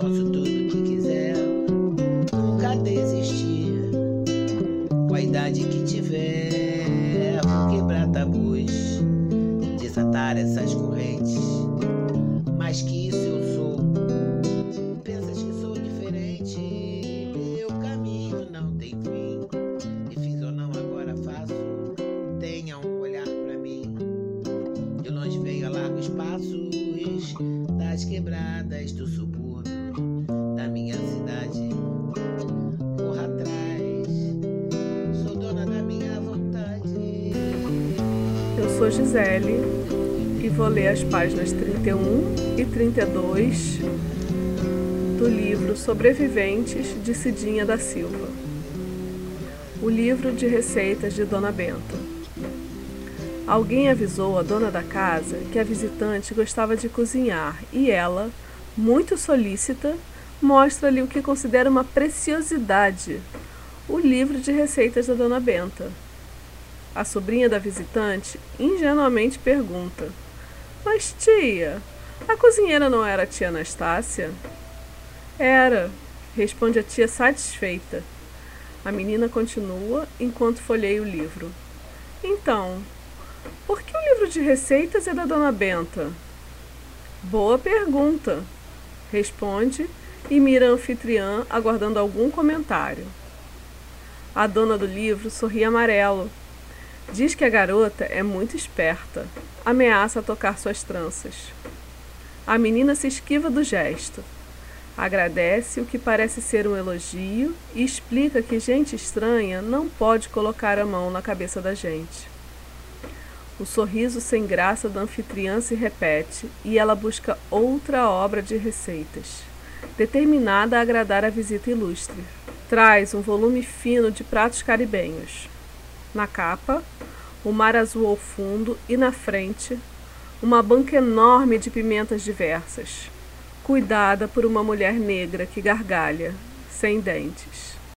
posso tudo que quiser, nunca desistir. Com a idade que tiver, vou quebrar tabus, desatar essas correntes. Mais que isso eu sou. Pensas que sou diferente, meu caminho não tem fim. E fiz ou não agora faço. Tenha um olhar pra mim. De longe veio a largos passos das quebradas do subúrbio sou Gisele e vou ler as páginas 31 e 32 do livro Sobreviventes de Cidinha da Silva. O livro de receitas de Dona Benta. Alguém avisou a dona da casa que a visitante gostava de cozinhar e ela, muito solícita, mostra-lhe o que considera uma preciosidade: o livro de receitas da dona Benta. A sobrinha da visitante ingenuamente pergunta: Mas tia, a cozinheira não era a tia Anastácia? Era, responde a tia satisfeita. A menina continua enquanto folheia o livro. Então, por que o livro de receitas é da Dona Benta? Boa pergunta, responde e mira a anfitriã aguardando algum comentário. A dona do livro sorri amarelo. Diz que a garota é muito esperta. Ameaça tocar suas tranças. A menina se esquiva do gesto. Agradece o que parece ser um elogio e explica que gente estranha não pode colocar a mão na cabeça da gente. O sorriso sem graça da anfitriã se repete e ela busca outra obra de receitas, determinada a agradar a visita ilustre. Traz um volume fino de pratos caribenhos. Na capa, o mar azul ao fundo e na frente, uma banca enorme de pimentas diversas, cuidada por uma mulher negra que gargalha, sem dentes.